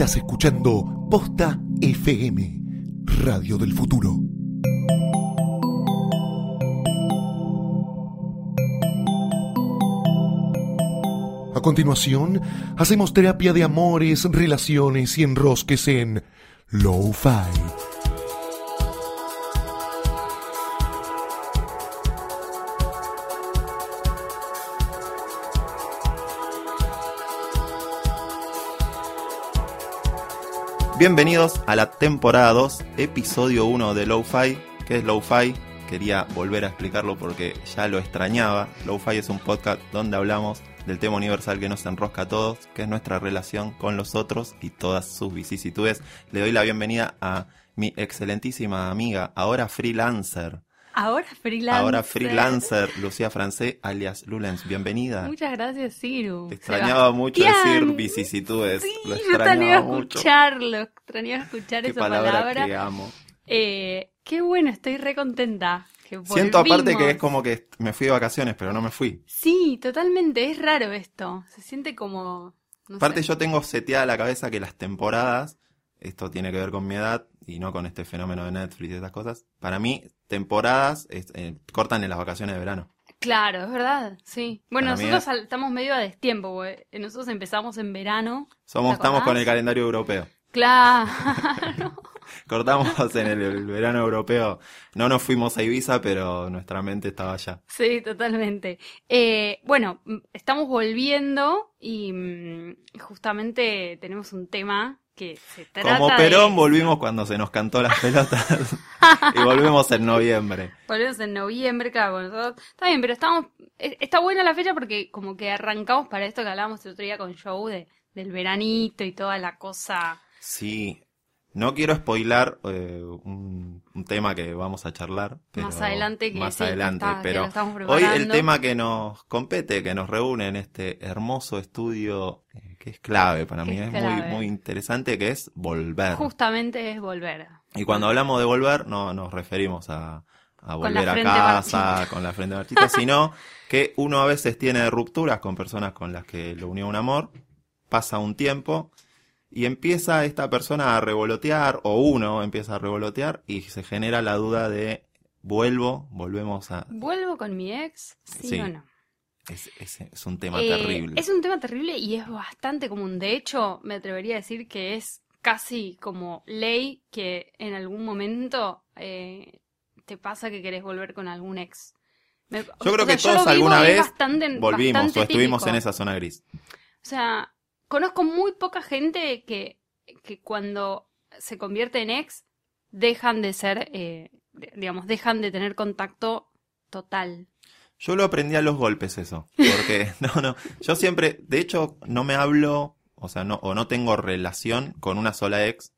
Estás escuchando Posta FM, Radio del Futuro. A continuación, hacemos terapia de amores, relaciones y enrosques en Lo-Fi. Bienvenidos a la temporada 2, episodio 1 de Lo-Fi. ¿Qué es Lo-Fi? Quería volver a explicarlo porque ya lo extrañaba. Lo-Fi es un podcast donde hablamos del tema universal que nos enrosca a todos, que es nuestra relación con los otros y todas sus vicisitudes. Le doy la bienvenida a mi excelentísima amiga, ahora freelancer. Ahora freelancer. Ahora freelancer, Lucía Francé, alias Lulens. Bienvenida. Muchas gracias, Ciru. Te extrañaba mucho decir vicisitudes. Sí, lo yo extrañaba mucho. escucharlo, extrañaba escuchar Qué esa palabra, palabra. que amo. Eh, qué bueno, estoy re contenta. que Siento aparte que es como que me fui de vacaciones, pero no me fui. Sí, totalmente, es raro esto. Se siente como... No Aparte sé. yo tengo seteada la cabeza que las temporadas, esto tiene que ver con mi edad y no con este fenómeno de Netflix y esas cosas, para mí temporadas es- eh, cortan en las vacaciones de verano. Claro, es verdad, sí. Bueno, Para nosotros es- estamos medio a destiempo, porque nosotros empezamos en verano. Somos, ¿Te estamos con el calendario europeo. Claro. Cortamos en el, el verano europeo. No nos fuimos a Ibiza, pero nuestra mente estaba allá. Sí, totalmente. Eh, bueno, mm, estamos volviendo y mm, justamente tenemos un tema que se trata Como de- Perón volvimos cuando se nos cantó las pelotas y volvemos en noviembre. Volvemos en noviembre, claro, bueno, nosotros- está bien, pero estamos, eh, está buena la fecha porque como que arrancamos para esto que hablábamos el otro día con Joe de, del veranito y toda la cosa. Sí, no quiero spoilar eh, un, un tema que vamos a charlar. pero- Más adelante que más sí, que adelante, está- pero hoy el tema que nos compete, que nos reúne en este hermoso estudio, eh, que es clave para Que mí, es es muy, clave. muy interesante, que es volver. Justamente es volver. Y cuando hablamos de volver, no nos referimos a, volver a casa marchita. con la frente marchita, sino que uno a veces tiene rupturas con personas con las que lo unió un amor, pasa un tiempo y empieza esta persona a revolotear, o uno empieza a revolotear y se genera la duda de vuelvo, volvemos a... ¿Vuelvo con mi ex? ¿Sí, Sí. o no? Es, es- es un tema Eh, terrible. Es un tema terrible y es bastante común. De hecho, me atrevería a decir que es casi como ley que en algún momento eh, te pasa que querés volver con algún ex. Me- Yo creo sea, que todos alguna vez bastante- Volvimos bastante o estuvimos típico. en esa zona gris. O sea, conozco muy poca gente que, que cuando se convierte en ex dejan de ser, eh, digamos, dejan de tener contacto total. Yo lo aprendí a los golpes eso, porque no, no, yo siempre, de hecho, no me hablo, o sea, no, o no tengo relación con una sola ex,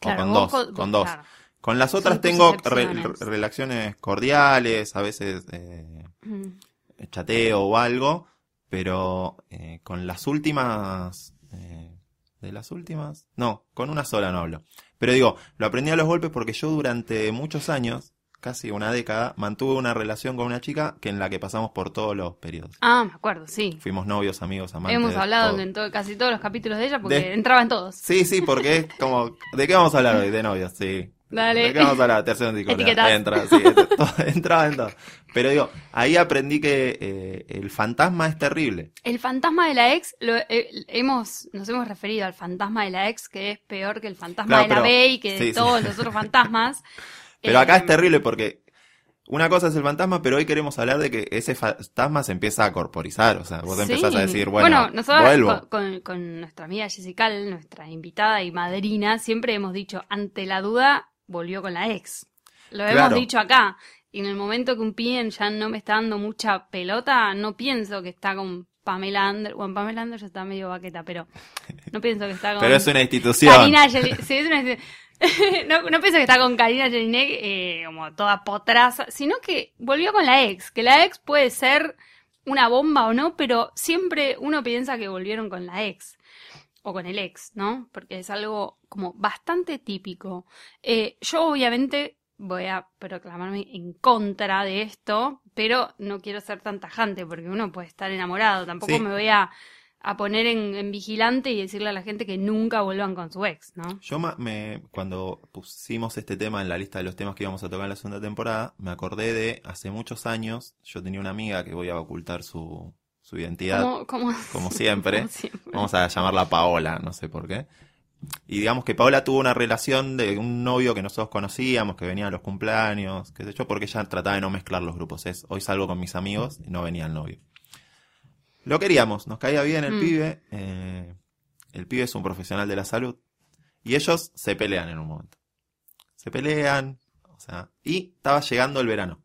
Claro, o con dos, co- con dos. claro. Con las otras Son tengo re- relaciones cordiales, a veces eh, Mm. chateo o algo, pero eh, con las últimas, eh, de las últimas, no, con una sola no hablo. Pero digo, lo aprendí a los golpes porque yo durante muchos años, casi una década, mantuve una relación con una chica que en la que pasamos por todos los periodos. Ah, me acuerdo, sí. Fuimos novios, amigos, amantes. Hemos hablado todo. en to- casi todos los capítulos de ella porque De- entraba en todos. Sí, sí, porque es como, ¿de qué vamos a hablar hoy? De novios, sí. Dale. ¿De qué vamos a en discordia. Etiquetas. Entra, sí, entra, todo- entraba en todo. Pero digo, ahí aprendí que eh, el fantasma es terrible. El fantasma de la ex, lo, eh, hemos, nos hemos referido al fantasma de la ex, que es peor que el fantasma Claro, de la B y que de sí, sí. todos los otros fantasmas. Pero Eh, acá es terrible porque una cosa es el fantasma, pero hoy queremos hablar de que ese fantasma se empieza a corporizar. O sea, vos sí. empezás a decir, bueno, nosotros vuelvo. con, con- con nuestra amiga Jessica, nuestra invitada y madrina, siempre hemos dicho, ante la duda, volvió con la ex. Lo hemos dicho acá. Y en el momento que un pibe ya no me está dando mucha pelota, no pienso que está con Pamela Anderson. Bueno, Pamela Anderson está medio vaqueta, pero no pienso que está con. Pero es una institución. Karina. Sí, es una- no, no pienso que está con Karina Jelinek eh, como toda potraza, sino que volvió con la ex. Que la ex puede ser una bomba o no, pero siempre uno piensa que volvieron con la ex. O con el ex, ¿no? Porque es algo como bastante típico. Eh, yo obviamente voy a proclamarme en contra de esto, pero no quiero ser tan tajante porque uno puede estar enamorado. Tampoco Sí. me voy a a poner en, en vigilante y decirle a la gente que nunca vuelvan con su ex, ¿no? Yo me, cuando pusimos este tema en la lista de los temas que íbamos a tocar en la segunda temporada, me acordé de hace muchos años, yo tenía una amiga que voy a ocultar su, su identidad, Como, como, como siempre. como siempre. Vamos a llamarla Paola, no sé por qué. Y digamos que Paola tuvo una relación de un novio que nosotros conocíamos, que venía a los cumpleaños, qué sé yo, porque ella trataba de no mezclar los grupos. Es, hoy salgo con mis amigos y no venía el novio. Lo queríamos, nos caía bien el Mm. pibe. eh, el pibe es un profesional de la salud. Y ellos se pelean en un momento. Se pelean, o sea, y estaba llegando el verano.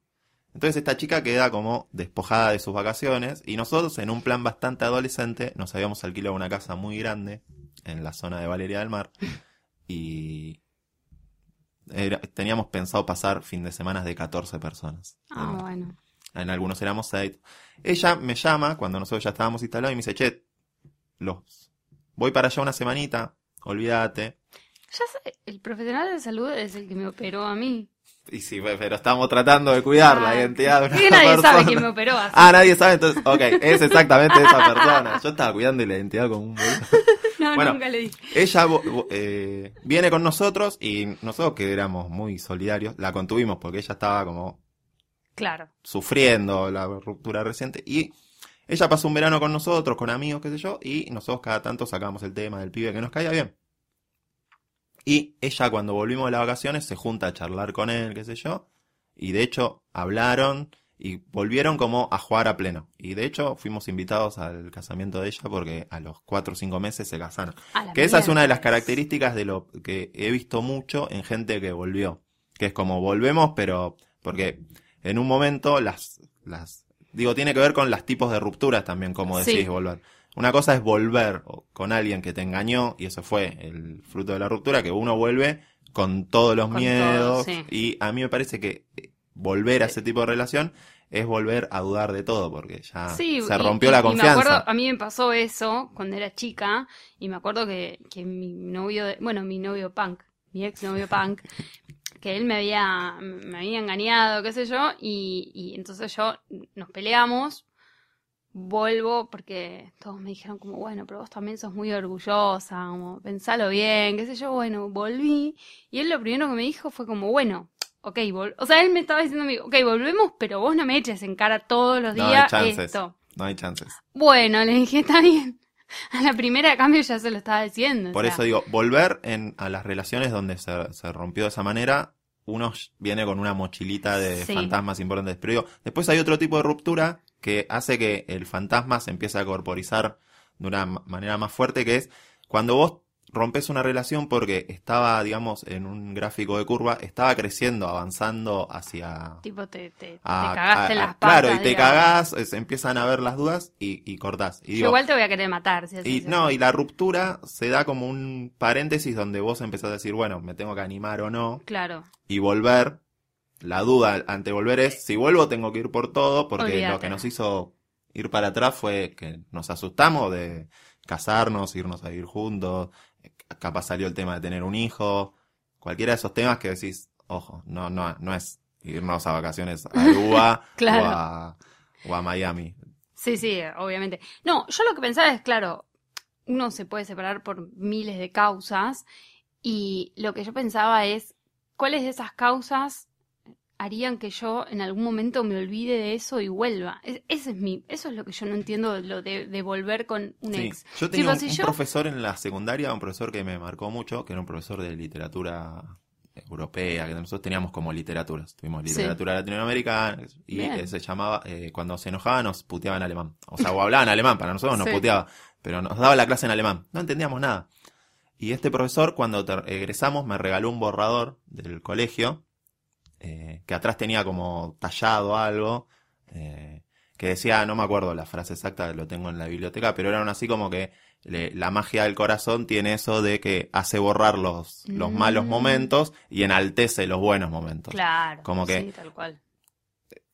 Entonces esta chica queda como despojada de sus vacaciones y nosotros en un plan bastante adolescente nos habíamos alquilado una casa muy grande en la zona de Valeria del Mar y era- teníamos pensado pasar fin de semana de 14 personas. Ah, en, bueno. en algunos éramos 6. Ella me llama cuando nosotros ya estábamos instalados y me dice, che, los, voy para allá una semanita, olvídate. Ya sé, el profesional de salud es el que me operó a mí. Y sí, pero estamos tratando de cuidar la Ah, identidad de una que nadie persona. sabe quién me operó. así. Ah, nadie sabe, entonces, ok, es exactamente esa persona. Yo estaba cuidando la identidad como un no, bueno. nunca le dije. Ella eh, viene con nosotros y nosotros que éramos muy solidarios, la contuvimos porque ella estaba como Claro. sufriendo la ruptura reciente y ella pasó un verano con nosotros, con amigos, qué sé yo, y nosotros cada tanto sacamos el tema del pibe que nos caía bien. Y ella cuando volvimos de las vacaciones se junta a charlar con él, qué sé yo, y de hecho hablaron y volvieron como a jugar a pleno. Y de hecho fuimos invitados al casamiento de ella porque a los cuatro o cinco meses se casaron. Que esa es una de las características de lo que he visto mucho en gente que volvió. Que es como volvemos, pero porque en un momento las, las, digo, tiene que ver con los tipos de rupturas también, como decís, Sí. volver. Una cosa es volver con alguien que te engañó, y eso fue el fruto de la ruptura, que uno vuelve con todos los Con miedos, todo, sí. y a mí me parece que eh, volver a ese tipo de relación es volver a dudar de todo, porque ya Sí, se rompió y- la y me confianza. acuerdo, a mí me pasó eso cuando era chica y me acuerdo que, que mi novio, de- bueno, mi novio punk, mi ex novio punk, que él me había, me había engañado, qué sé yo, y, y entonces yo nos peleamos, vuelvo porque todos me dijeron como, bueno, pero vos también sos muy orgullosa, como, pensalo bien, qué sé yo, bueno, volví y él lo primero que me dijo fue como, bueno, ok, vol o sea, él me estaba diciendo, a mí, ok, volvemos, pero vos no me eches en cara todos los No hay días chances. esto. No hay chances. Bueno, le dije, está bien. A la primera de cambio ya se lo estaba diciendo. o Por sea, eso digo, volver en, a las relaciones donde se, se rompió de esa manera, uno viene con una mochilita de Sí. fantasmas importantes. Pero digo, después hay otro tipo de ruptura que hace que el fantasma se empiece a corporizar de una ma- manera más fuerte, que es cuando vos rompes una relación porque estaba, digamos, en un gráfico de curva, estaba creciendo, avanzando hacia... Tipo, te, te, te a- cagaste en a- las patas. Claro, y te digamos. cagás, es- empiezan a ver las dudas y, y cortás. Y Yo digo, igual te voy a querer matar. Si y no, y la ruptura se da como un paréntesis donde vos empezás a decir, bueno, me tengo que animar o no, Claro. y volver. La duda ante volver es, si vuelvo tengo que ir por todo, porque lo que nos hizo ir para atrás fue que nos asustamos de casarnos, irnos a vivir juntos, capaz salió el tema de tener un hijo, cualquiera de esos temas que decís, ojo, no, no, no es irnos a vacaciones a Aruba Claro. o, a, o a Miami. Sí, sí, obviamente. No, yo lo que pensaba es, claro, uno se puede separar por miles de causas y lo que yo pensaba es, ¿cuáles de esas causas harían que yo en algún momento me olvide de eso y vuelva? Es- ese es mi, eso es lo que yo no entiendo lo de, de volver con un Sí, ex. yo tenía Tipo, un, si un yo- profesor en la secundaria, un profesor que me marcó mucho, que era un profesor de literatura europea, que nosotros teníamos como literaturas, tuvimos Sí. literatura latinoamericana, y Bien. se llamaba, eh, cuando se enojaba nos puteaba en alemán, o sea, o hablaban alemán, para nosotros nos Sí. puteaba, pero nos daba la clase en alemán, no entendíamos nada. Y este profesor, cuando ter- egresamos, me regaló un borrador del colegio, eh, que atrás tenía como tallado algo, eh, que decía, no me acuerdo la frase exacta, lo tengo en la biblioteca, pero eran así como que le- la magia del corazón tiene eso de que hace borrar los, los Mm. malos momentos y enaltece los buenos momentos. Claro. Como que- Sí, tal cual.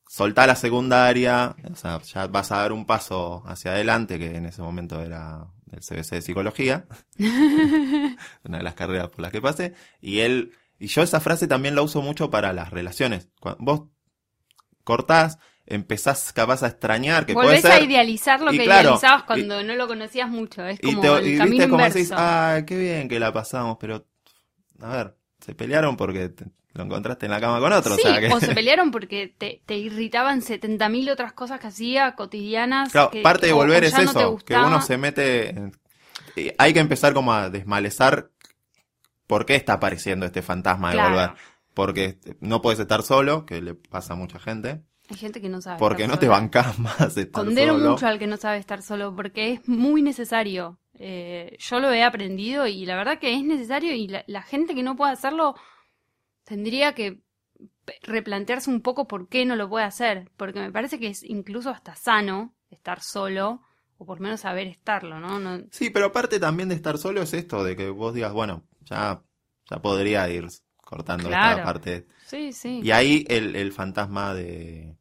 Soltá la secundaria, o sea, ya vas a dar un paso hacia adelante, que en ese momento era el CBC de psicología, una de las carreras por las que pasé, y él, y yo esa frase también la uso mucho para las relaciones. Cuando vos cortás, empezás capaz a extrañar, que Volvés puede a idealizar lo y que claro, idealizabas y- cuando no lo conocías mucho. Es Y, como te, el y camino viste como inverso. decís, ah, qué bien que la pasamos, pero, a ver, se pelearon porque te- lo encontraste en la cama con otro, sí, o sea que... o se pelearon porque te, te irritaban 70.000 otras cosas que hacía cotidianas. Claro, que- parte de volver es no eso, que uno se mete... en- hay que empezar como a desmalezar por qué está apareciendo este fantasma de Claro. volver. Porque no puedes estar solo, que le pasa a mucha gente, Hay gente que no sabe. porque estar no te bancas más estar Condeno solo. mucho al que no sabe estar solo porque es muy necesario. Eh, yo lo he aprendido y la verdad que es necesario y la, la gente que no puede hacerlo tendría que replantearse un poco por qué no lo puede hacer. Porque me parece que es incluso hasta sano estar solo o por lo menos saber estarlo, ¿no? no Sí, pero aparte también de estar solo es esto, de que vos digas, bueno, ya, ya podría ir cortando Claro. esta parte. sí, sí. Y ahí el, el fantasma de...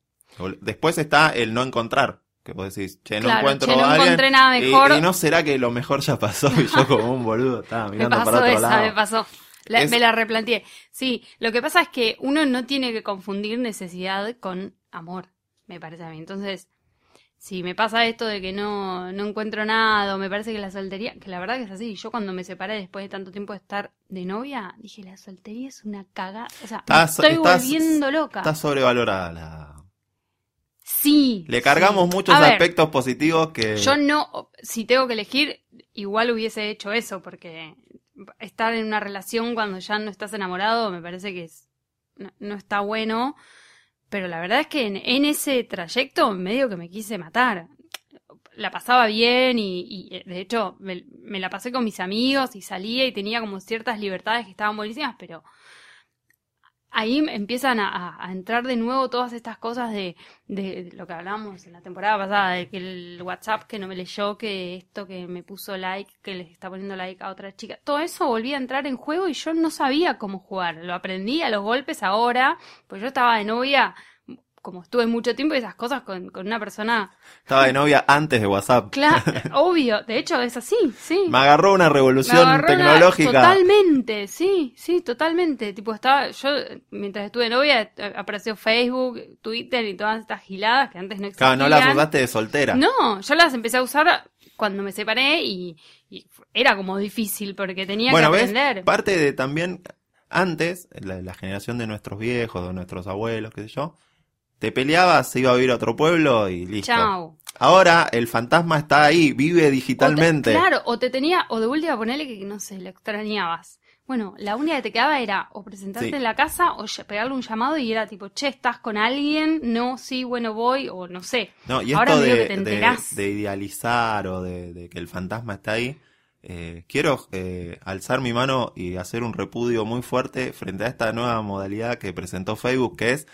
Después está el no encontrar, que vos decís, che, no Claro, encuentro che, no a alguien. encontré nada y- mejor. Y, no será que lo mejor ya pasó y yo como un boludo estaba Me mirando pasó para otro esa, lado. me pasó. La- Es- Me la replanteé. Sí, lo que pasa es que uno no tiene que confundir necesidad con amor, me parece a mí. Entonces, si me pasa esto de que no, no encuentro nada, o me parece que la soltería, que la verdad que es así, yo cuando me separé después de tanto tiempo de estar de novia, dije, la soltería es una cagada. O sea, me estoy estás- volviendo loca. Está sobrevalorada la... Sí. Le cargamos sí. muchos ver, aspectos positivos que... Yo no, si tengo que elegir, igual hubiese hecho eso, porque estar en una relación cuando ya no estás enamorado me parece que es, no, no está bueno. Pero la verdad es que en, en ese trayecto medio que me quise matar. La pasaba bien y, y, eh, de hecho me, me la pasé con mis amigos y salía y tenía como ciertas libertades que estaban buenísimas, pero ahí empiezan a, a- entrar de nuevo todas estas cosas de, de lo que hablábamos en la temporada pasada, de que el WhatsApp que no me leyó, que esto que me puso like, que le está poniendo like a otra chica, todo eso volvía a entrar en juego y yo no sabía cómo jugar. Lo aprendí a los golpes ahora, pues yo estaba de novia, como estuve mucho tiempo, y esas cosas con, con una persona, Estaba de novia antes de WhatsApp. claro, obvio, de hecho es así, sí. Me agarró una revolución agarró una- tecnológica. Totalmente, sí, sí, totalmente. Tipo, estaba, yo, mientras estuve de novia, eh, apareció Facebook, Twitter y todas estas giladas que antes no existían. Claro, no las usaste de soltera. No, yo las empecé a usar cuando me separé y, y era como difícil porque tenía bueno, que ¿ves? aprender. Parte de también, antes, la, la generación de nuestros viejos, de nuestros abuelos, qué sé yo, te peleabas, se iba a vivir a otro pueblo y listo. Chao. Ahora el fantasma está ahí, vive digitalmente. O te- claro, o te tenía, o de última ponerle que, no sé, lo extrañabas. Bueno, la única que te quedaba era o presentarte Sí. en la casa o pegarle un llamado y era tipo, che, ¿estás con alguien? No, sí, bueno, voy, o no sé. No, y Ahora esto medio de, que te de- de idealizar o de, de que el fantasma está ahí, eh, quiero eh, alzar mi mano y hacer un repudio muy fuerte frente a esta nueva modalidad que presentó Facebook, que es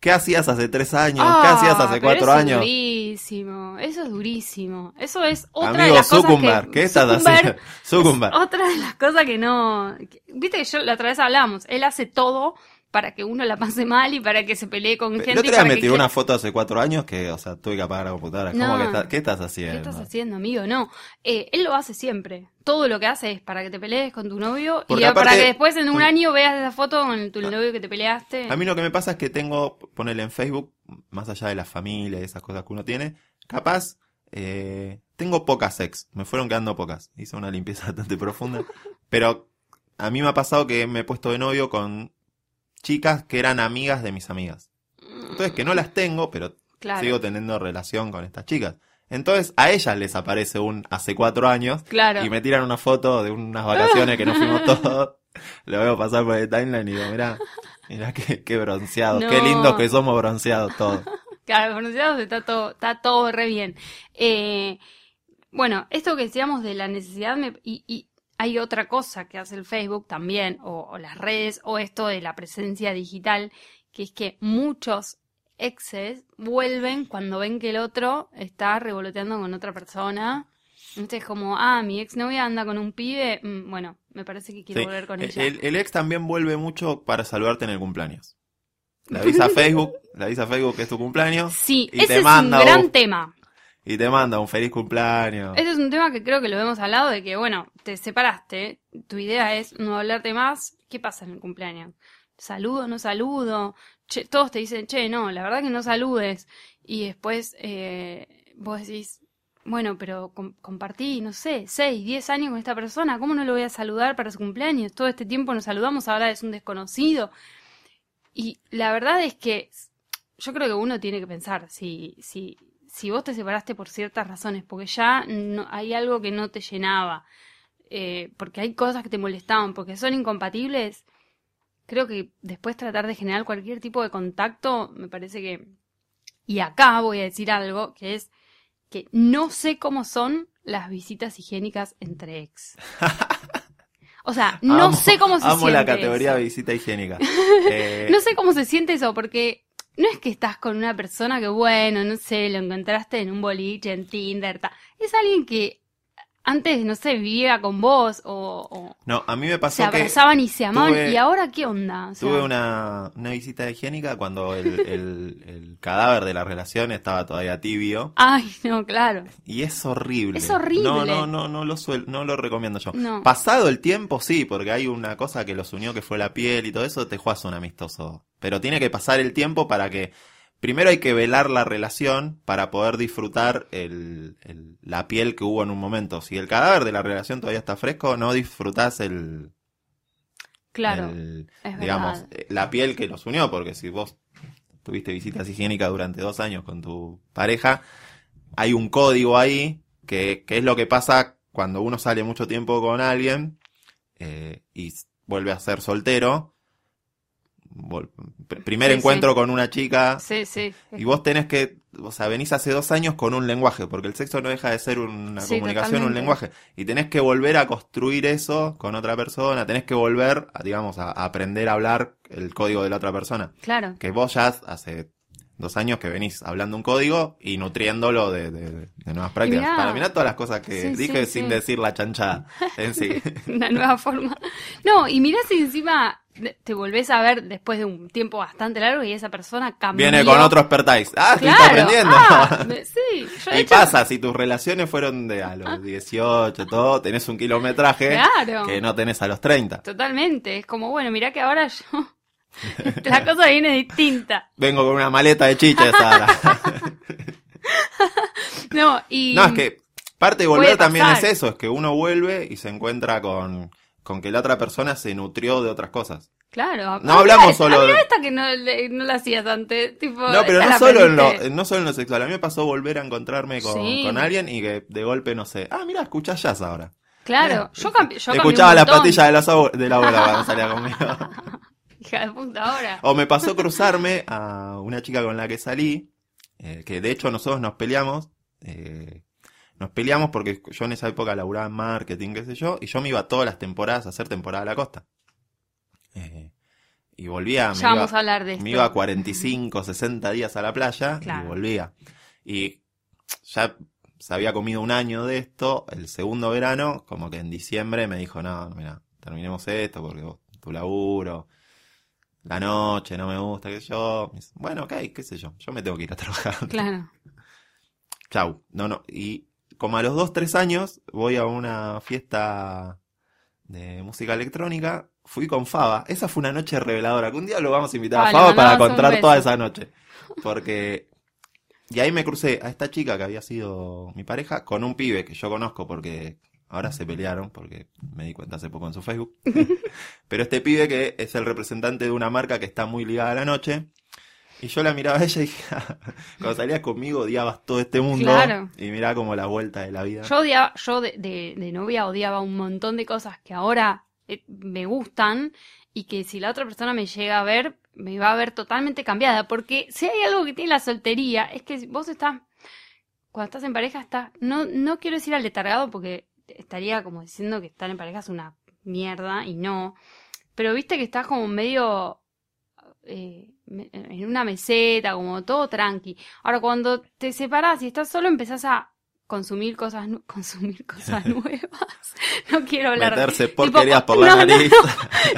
¿qué hacías hace tres años? ¿Qué Ah, hacías hace pero cuatro eso años? Es durísimo, eso es durísimo. Eso es otra de las cosas que... ¿qué estás haciendo? Es otra de las cosas que no... que- Viste que yo la otra vez hablamos, él hace todo para que uno la pase mal y para que se pelee con gente. El otro y día para me que una foto hace cuatro años que, o sea, tuve que apagar la computadora. ¿Cómo No. que estás- ¿Qué estás ¿Qué haciendo? estás haciendo, amigo? No. Eh, él lo hace siempre. Todo lo que hace es para que te pelees con tu novio Porque y para que después en un año veas esa foto con tu novio que te peleaste. A mí lo que me pasa es que tengo, ponerle en Facebook, más allá de la familia y esas cosas que uno tiene, capaz, eh, tengo pocas ex, me fueron quedando pocas, hice una limpieza bastante profunda, pero a mí me ha pasado que me he puesto de novio con chicas que eran amigas de mis amigas. Entonces que no las tengo, pero Claro. sigo teniendo relación con estas chicas. Entonces a ellas les aparece un hace cuatro años Claro. y me tiran una foto de unas vacaciones que nos fuimos todos. Lo veo pasar por el timeline y digo, mirá, mirá qué, qué bronceados, qué lindos que somos bronceados todos. Claro, pronunciados está todo, está todo re bien. Eh, bueno, esto que decíamos de la necesidad, me- y, y hay otra cosa que hace el Facebook también, o, o las redes, o esto de la presencia digital, que es que muchos exes vuelven cuando ven que el otro está revoloteando con otra persona. Entonces, como, ah, mi exnovia anda con un pibe, mm, bueno, me parece que quiero Sí. volver con El, ella. el- el ex también vuelve mucho para saludarte en el cumpleaños. Le avisa a Facebook, le avisa a Facebook que es tu cumpleaños sí, y ese te es un gran tema. Y te manda un feliz cumpleaños. Este es un tema que creo que lo hemos hablado de que, bueno, te separaste, tu idea es no hablarte más, ¿qué pasa en el cumpleaños? ¿Saludo, no saludo? Che, todos te dicen, che, no, la verdad que no saludes. y después eh, vos decís, bueno, pero com- compartí, no sé, 6, 10 años con esta persona, ¿cómo no lo voy a saludar para su cumpleaños? Todo este tiempo nos saludamos, ahora es un desconocido. Y la verdad es que yo creo que uno tiene que pensar, si, si, si vos te separaste por ciertas razones, porque ya no, hay algo que no te llenaba, eh, porque hay cosas que te molestaban, porque son incompatibles, creo que después tratar de generar cualquier tipo de contacto, me parece que... Y acá voy a decir algo, que es que no sé cómo son las visitas higiénicas entre ex. O sea, no Amo- sé cómo se Amo siente la categoría eso. de visita higiénica. Eh, No sé cómo se siente eso, porque no es que estás con una persona que, bueno, no sé, lo encontraste en un boliche, en Tinder, ta. es alguien que antes, no sé, vivía con vos o, o No, a mí me se pasó que abrazaban y se amaban, tuve- y ahora qué onda. O sea, tuve una, una visita higiénica cuando el, el- el cadáver de la relación estaba todavía tibio Ay, no, claro. y es horrible. Es horrible. No, no, no, no lo suel- no lo recomiendo yo. No. Pasado el tiempo, sí, porque hay una cosa que los unió que fue la piel y todo eso, te juegas un amistoso. Pero tiene que pasar el tiempo para que Primero hay que velar la relación para poder disfrutar el, el- la piel que hubo en un momento. Si el cadáver de la relación todavía está fresco, no disfrutás el, Claro, el- es digamos, verdad. eh, la piel que los unió, porque si vos tuviste visitas higiénicas durante dos años con tu pareja, hay un código ahí que, que es lo que pasa cuando uno sale mucho tiempo con alguien eh, y vuelve a ser soltero. Primer Sí, encuentro con una chica Sí, sí. y vos tenés que, o sea, venís hace dos años con un lenguaje, porque el sexo no deja de ser una Sí, comunicación, un lenguaje. Y tenés que volver a construir eso con otra persona, tenés que volver, a, digamos, a, a aprender a hablar el código de la otra persona. Claro. Que vos ya hace dos años que venís hablando un código y nutriéndolo de, de- de nuevas prácticas. mirá. Para mirar todas las cosas que Sí, dije sí, sin sí. decir la chanchada en sí. Una nueva forma. No, y mirá si encima te volvés a ver después de un tiempo bastante largo y esa persona cambió. Viene con otro expertise. Ah, Claro. estás aprendiendo. Ah, sí, yo Y hecho- pasa, si tus relaciones fueron de a los 18, todo, tenés un kilometraje Claro. que no tenés a los 30. Totalmente. Es como, bueno, mirá que ahora yo. La cosa viene distinta. Vengo con una maleta de chiches ahora. No, y. no, es que parte de volver también es eso, es que uno vuelve y se encuentra con, con que la otra persona se nutrió de otras cosas. Claro. No hablamos solo de- esta que no, no la hacías antes. Tipo, No, pero no la solo, en lo, no solo en lo sexual. A mí me pasó volver a encontrarme con, Sí. con alguien y que de golpe, no sé, ah, mira, escuchás jazz ahora. Claro, yo, cambi- yo cambié Escuchaba un la patilla de, abue- de la abuela cuando salía conmigo. Hija de puta ahora. O me pasó cruzarme a una chica con la que salí, eh, que de hecho nosotros nos peleamos. eh, nos peleamos porque yo en esa época laburaba en marketing, qué sé yo, y yo me iba todas las temporadas a hacer temporada a la costa. Eh, y volvía, me Ya iba, vamos a hablar de esto. me iba 45, 60 días a la playa Claro. y volvía. Y ya se había comido un año de esto, el segundo verano, como que en diciembre me dijo, no, mira, terminemos esto porque vos, tu laburo, la noche, no me gusta, qué sé yo. Me dice, Bueno, ok, qué sé yo, yo me tengo que ir a trabajar. Claro. Chau. No, no. Y como a los dos, tres años voy a una fiesta de música electrónica, fui con Faba. Esa fue una noche reveladora, que un día lo vamos a invitar a Faba para contar toda esa noche. Porque... Y ahí me crucé a esta chica que había sido mi pareja con un pibe que yo conozco porque ahora se pelearon porque me di cuenta hace poco en su Facebook. Pero este pibe que es el representante de una marca que está muy ligada a la noche. Y yo la miraba a ella y dije, cuando salías conmigo odiabas todo este mundo. Claro. Y mirá como la vuelta de la vida. Yo odiaba, yo de, de, de novia odiaba un montón de cosas que ahora eh, me gustan y que si la otra persona me llega a ver, me va a ver totalmente cambiada. Porque si hay algo que tiene la soltería, es que vos estás, cuando estás en pareja, estás, no, no quiero decir aletargado porque estaría como diciendo que estar en pareja es una mierda y no. Pero viste que estás como medio eh, en una meseta, como todo tranqui. Ahora, cuando te separás y estás solo, empezás a consumir cosas, consumir cosas nuevas. No quiero hablar. Meterse tipo, porquerías por la no, no, nariz.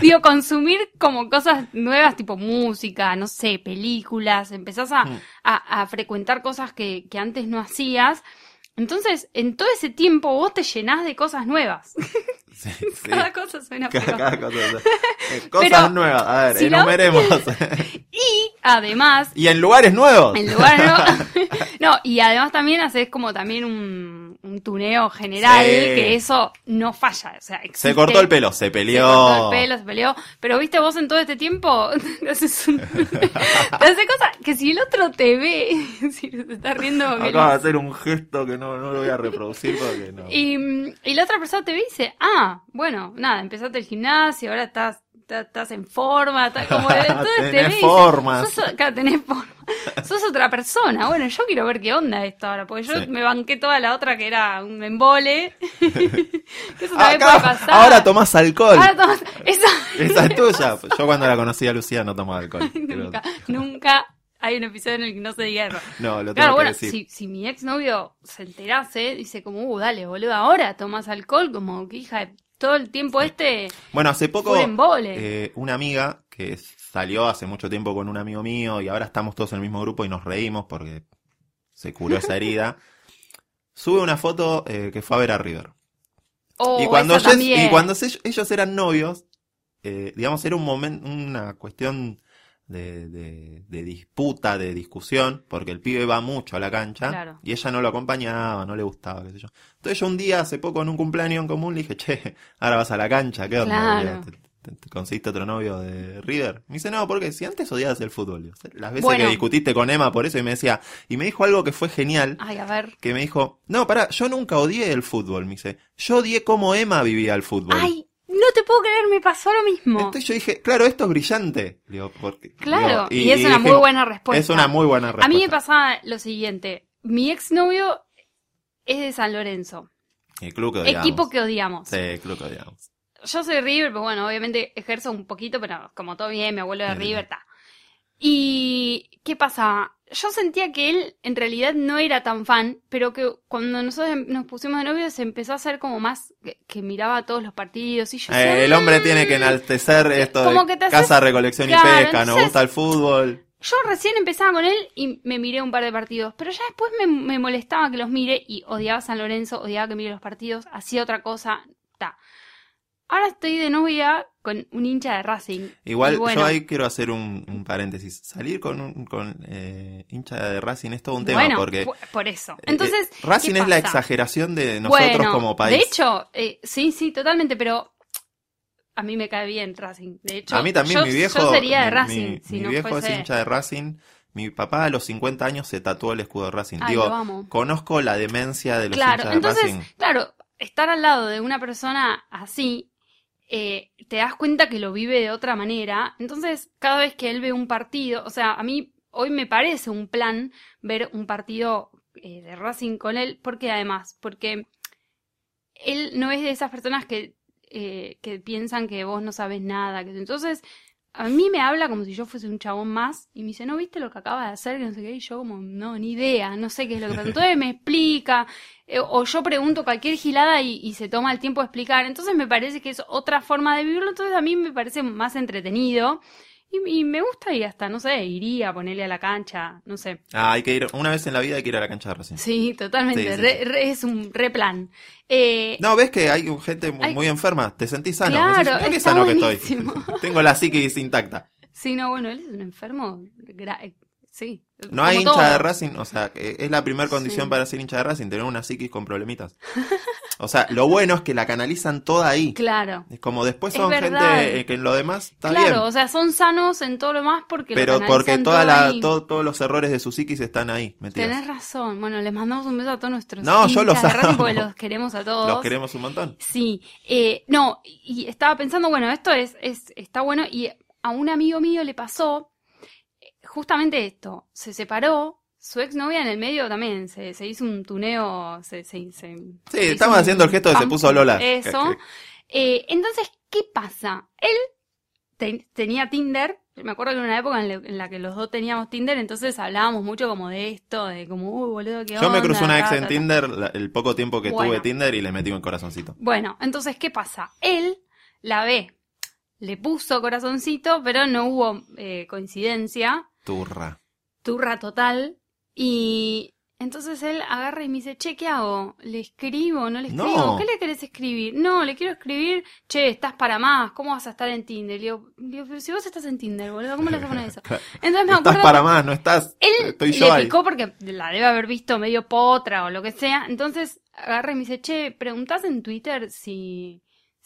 Digo, consumir como cosas nuevas, tipo música, no sé, películas. Empezás a, Mm. a, a frecuentar cosas que, que antes no hacías. Entonces, en todo ese tiempo vos te llenás de cosas nuevas. Sí, sí. Cada cosa suena Cada- cosa. Eh, Cosas Pero, nuevas. A ver, si enumeremos. Y además, Y en lugares nuevos. en lugar no, no, y además también haces como también un, un tuneo general, Sí. que eso no falla, o sea, Se cortó el pelo, se Se peleó. cortó el pelo, se peleó. Pero viste, vos en todo este tiempo te haces un- te hace cosas que si el otro te ve, si se está riendo. Acaba de hacer un gesto que no, no lo voy a reproducir porque no. Y, y la otra persona te ve y dice, ah, bueno, nada, empezaste el gimnasio, ahora estás, estás, en forma, estás como... Entonces te Tenés. "Sos- claro, tenés forma. Sos otra persona. Bueno, yo quiero ver qué onda esto ahora, porque yo Sí. me banqué toda la otra que era un embole. Eso también puede pasar. ahora tomás alcohol. Ahora tomas- Esa... Esa es tuya. Yo cuando la conocí a Lucía no tomaba alcohol. Nunca, nunca hay un episodio en el que no se diga eso. No, lo tengo Claro, que bueno, decir. si, si mi exnovio se enterase, dice como, uh, dale, boludo, ahora tomas alcohol, como que hija de todo el tiempo este Bueno, hace poco eh, una amiga que salió hace mucho tiempo con un amigo mío y ahora estamos todos en el mismo grupo y nos reímos porque se curó esa herida. Sube una foto eh, que fue a ver a River. Oh, y cuando, ellos, y cuando ellos eran novios, eh, digamos, era un momento, una cuestión de, de- de disputa, de discusión, porque el pibe va mucho a la cancha Claro. y ella no lo acompañaba, no le gustaba, qué sé yo. Entonces yo un día, hace poco, en un cumpleaños en común, le dije, che, ahora vas a la cancha, ¿qué onda? Claro. ¿Te, te- conseguiste otro novio de River? Me dice, no, porque si antes odiabas el fútbol, o sea, las veces Bueno. que discutiste con Emma por eso, y me decía, y me dijo algo que fue genial, Ay, a ver. que me dijo, no, pará, yo nunca odié el fútbol, me dice, yo odié cómo Emma vivía el fútbol. Ay, no te puedo creer, me pasó lo mismo. Entonces yo dije, claro, esto es brillante. Digo, porque, Claro, digo, y, es una dije, muy buena respuesta. Es una muy buena respuesta. A mí me pasaba lo siguiente. Mi exnovio es de San Lorenzo. El club que odiamos. Equipo que odiamos. Sí, el club que odiamos. Yo soy River, pero bueno, obviamente ejerzo un poquito, pero como todo bien, mi abuelo de Bien, River, está. Y, ¿qué pasa? Yo sentía que él en realidad no era tan fan, pero que cuando nosotros nos pusimos de novios empezó a hacer como más, que, que miraba todos los partidos y yo decía, Eh, el hombre "Mm". tiene que enaltecer esto Como de que te haces- casa, recolección y Claro, pesca, nos gusta el fútbol. Yo recién empezaba con él y me miré un par de partidos, pero ya después me, me molestaba que los mire y odiaba a San Lorenzo, odiaba que mire los partidos, hacía otra cosa, ta. Ahora estoy de novia con un hincha de Racing. Igual bueno, yo ahí quiero hacer un, un paréntesis. Salir con un con, eh, hincha de Racing es todo un tema bueno, porque por eso. eh, Entonces, eh, Racing ¿qué es la exageración de nosotros Bueno, como país. De hecho, eh, sí, sí, totalmente, pero a mí me cae bien Racing. De hecho, a mí también yo, mi viejo, yo sería de Racing mi, si mi no viejo fuese... es hincha de Racing. Mi papá a los 50 años se tatuó el escudo de Racing. Ay, Digo, conozco la demencia de los Claro, hinchas de entonces, Racing. claro, estar al lado de una persona así, eh, te das cuenta que lo vive de otra manera. Entonces, cada vez que él ve un partido, o sea, a mí hoy me parece un plan ver un partido eh, de Racing con él, porque además, porque él no es de esas personas que, eh, que piensan que vos no sabes nada. Entonces, a mí me habla como si yo fuese un chabón más y me dice, ¿no viste lo que acaba de hacer? Que no sé qué, y yo como, no, ni idea, no sé qué es lo que pasa. Entonces me explica, eh, o yo pregunto cualquier gilada y, y se toma el tiempo de explicar. Entonces me parece que es otra forma de vivirlo, entonces a mí me parece más entretenido. Y, y me gusta y hasta, no sé, iría a ponerle a la cancha, no sé. Ah, hay que ir, una vez en la vida hay que ir a la cancha de Racing. Sí, totalmente, Sí, sí, re- sí. re- es un replan. Eh, No, ves que hay gente muy, Hay- muy enferma, te sentís sano. Claro, Decís, "Mirá qué sano que buenísimo". estoy. Tengo la psiquis intacta. sí, no, bueno, él es un enfermo, gra- sí. No hay hincha todo. de Racing, o sea, que es la primera condición Sí. para ser hincha de Racing, tener una psiquis con problemitas. O sea, lo bueno es que la canalizan toda ahí. Claro. Es como después Es son gente eh, que en lo demás está claro, bien. o sea, son sanos en todo lo más porque Pero porque toda la, todo- todos los errores de su psiquis están ahí metidos. Tenés razón. Bueno, les mandamos un beso a todos nuestros No, yo los de Racing porque los queremos a todos. Los queremos un montón. Sí, eh, no, y estaba pensando, bueno, esto es, es, está bueno, y a un amigo mío le pasó justamente esto, se separó, su exnovia en el medio también, se, se hizo un tuneo, se, se, se- se Sí, estamos haciendo el gesto de se puso Lola. Eso. Eh, entonces, ¿qué pasa? Él te- tenía Tinder, me acuerdo que una época en, la- en la que los dos teníamos Tinder, entonces hablábamos mucho como de esto, de como, uy, boludo, qué Yo me crucé una ta, ex ta, en ta". Tinder la- el poco tiempo que tuve Bueno. Tinder y le metí un corazoncito. Bueno, entonces, ¿qué pasa? Él la ve, le puso corazoncito, pero no hubo eh, coincidencia, Turra. turra total, y Entonces él agarra y me dice, che, ¿qué hago? ¿Le escribo? ¿No le No. escribo? ¿Qué le querés escribir? No, le quiero escribir, che, estás para más, ¿cómo vas a estar en Tinder? Le digo, digo, pero si vos estás en Tinder, boludo, ¿cómo le vas a poner eso? Entonces me Estás para más, no estás. él estoy le yo ahí. picó porque la debe haber visto medio potra o lo que sea, entonces agarra y me dice, che, preguntás en Twitter si...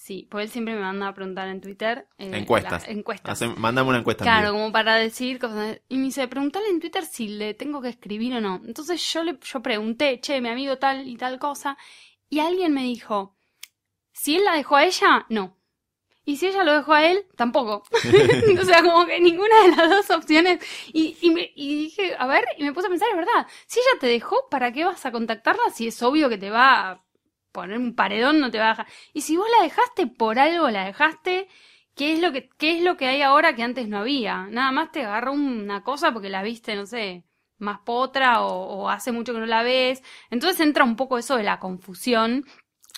Sí, porque él siempre me manda a preguntar en Twitter. eh, Encuestas. la- encuestas. Hace- una encuesta. en Claro, como para decir cosas. Y me dice, preguntale en Twitter si le tengo que escribir o no. Entonces yo le yo pregunté, che, mi amigo tal y tal cosa. Y alguien me dijo, si él la dejó a ella, no. Y si ella lo dejó a él, tampoco. o sea, como que ninguna de las dos opciones. Y, y, me, y dije, a ver, y me puse a pensar, es verdad. Si ella te dejó, ¿para qué vas a contactarla si es obvio que te va a poner un paredón, no te va a dejar? Y si vos la dejaste, por algo la dejaste. ¿Qué es lo que, qué es lo que hay ahora que antes no había? Nada más te agarró una cosa porque la viste, no sé, más potra o, o hace mucho que no la ves. Entonces entra un poco eso de la confusión.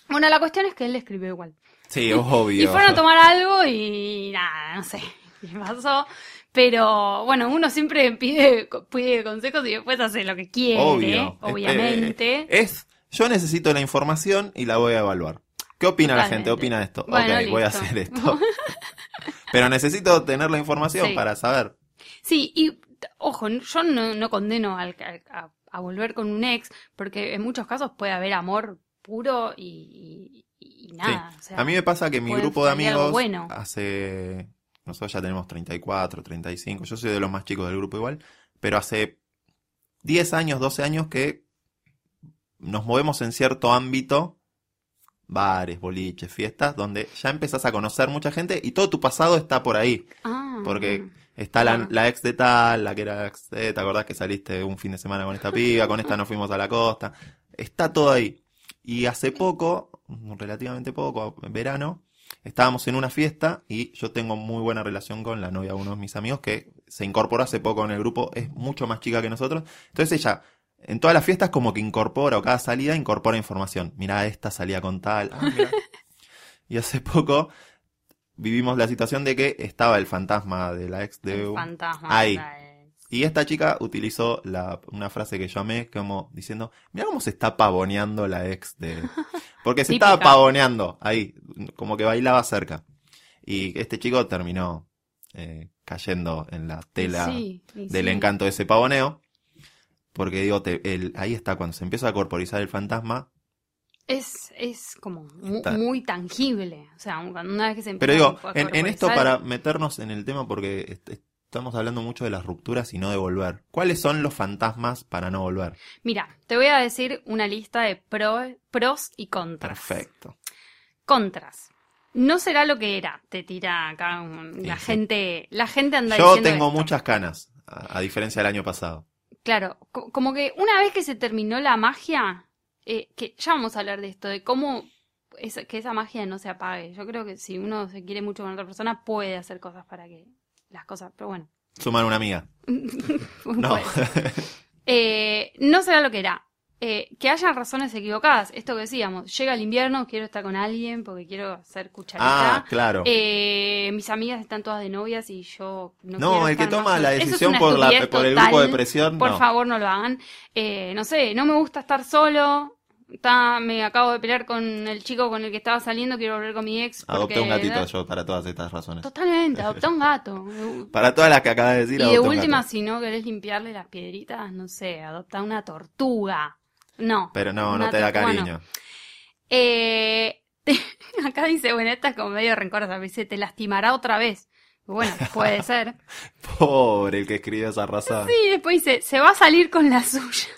Bueno, la cuestión es que él le escribió igual. Sí, obvio. Y fueron a tomar algo y nada, no sé qué pasó. Pero bueno, uno siempre pide, pide consejos y después hace lo que quiere, Obvio. obviamente. Es, yo necesito la información y la voy a evaluar. ¿Qué opina la gente? ¿Opina esto? Bueno, ok, voy a hacer esto. Pero necesito tener la información Sí. para saber. Sí, y ojo, yo no, no condeno al, a, a volver con un ex, porque en muchos casos puede haber amor puro y, y- y nada. o sea, a mí me pasa que mi grupo de amigos bueno. hace... Nosotros ya tenemos 34, 35. Yo soy de los más chicos del grupo igual. Pero hace 10 años, 12 años que nos movemos en cierto ámbito bares, boliches, fiestas, donde ya empezás a conocer mucha gente y todo tu pasado está por ahí. Ah, Porque está la, la ex de tal, la que era ex de, ¿te acordás que saliste un fin de semana con esta piba? Con esta nos fuimos a la costa. Está todo ahí. Y hace poco, relativamente poco, en verano, estábamos en una fiesta y yo tengo muy buena relación con la novia de uno de mis amigos que se incorporó hace poco en el grupo, es mucho más chica que nosotros. Entonces ella, en todas las fiestas como que incorpora o cada salida incorpora información. Mirá, esta salía con tal. ah, mirá. y hace poco vivimos la situación de que estaba el fantasma de la ex de el fantasma. ahí. de la ex. y esta chica utilizó la, una frase que yo amé, como diciendo, mira cómo se está pavoneando la ex de... Porque se estaba pavoneando ahí, como que bailaba cerca. Y este chico terminó eh, cayendo en la tela Sí, del sí. encanto de ese pavoneo. Porque digo, te- el- ahí está, cuando se empieza a corporizar el fantasma. Es, es como muy tangible. O sea, una vez que se Pero empieza digo, a en, en esto para meternos en el tema, porque est- estamos hablando mucho de las rupturas y no de volver. ¿Cuáles son los fantasmas para no volver? Mira, te voy a decir una lista de pro- pros y contras. Perfecto. Contras. No será lo que era, te tira acá un- la sí. gente, la gente anda Yo diciendo tengo esto. muchas canas, a, a diferencia del año pasado. Claro, co- como que una vez que se terminó la magia, eh, que ya vamos a hablar de esto, de cómo que esa magia no se apague. Yo creo que si uno se quiere mucho con otra persona, puede hacer cosas para que las cosas, pero bueno. Sumar una amiga. No. Eh, no será lo que era. Eh, que haya razones equivocadas. Esto que decíamos, llega el invierno, quiero estar con alguien porque quiero hacer cucharita. ah, claro. Eh, mis amigas están todas de novias y yo no no, quiero el que estar toma la es decisión por, la, por el grupo de presión, Por no. favor, no lo hagan. Eh, no sé, no me gusta estar solo. Está, me acabo de pelear con el chico con el que estaba saliendo, quiero volver con mi ex. Adopté porque- un gatito yo para todas estas razones. Totalmente, adopta un gato. Para todas las que acabas de decir, Y de adopté última, si no querés limpiarle las piedritas, no sé, adopta una tortuga. No. Pero no, no te da cariño. Eh, acá dice, bueno, esta es como medio rencorosa, dice, te lastimará otra vez. Bueno, puede ser. Pobre el que escribió esa raza. Sí, después dice, se va a salir con la suya.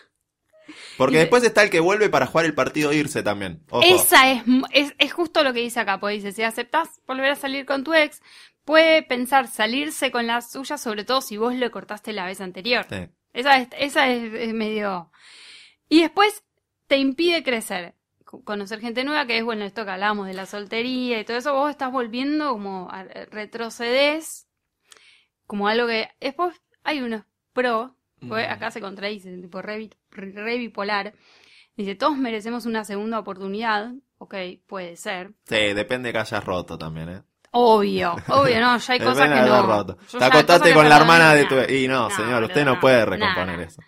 Porque después está el que vuelve para jugar el partido e irse también. Ojo. Esa es, es, es justo lo que dice acá, pues dice, si aceptás volver a salir con tu ex, puede pensar salirse con la suya, sobre todo si vos le cortaste la vez anterior. Sí. Esa es, esa es, es medio... Y después te impide crecer, co- conocer gente nueva, que es, bueno, esto que hablábamos de la soltería y todo eso, vos estás volviendo como a- retrocedes, como algo que... Después hay unos pro, pues Mm. acá se contradice, tipo re, re bipolar. Dice, todos merecemos una segunda oportunidad. Ok, puede ser. Sí, depende que hayas roto también, ¿eh? Obvio, obvio, no, ya hay cosas que no. roto. Te acostaste con la hermana de tu... Y no, señor, usted no puede recomponer no. eso.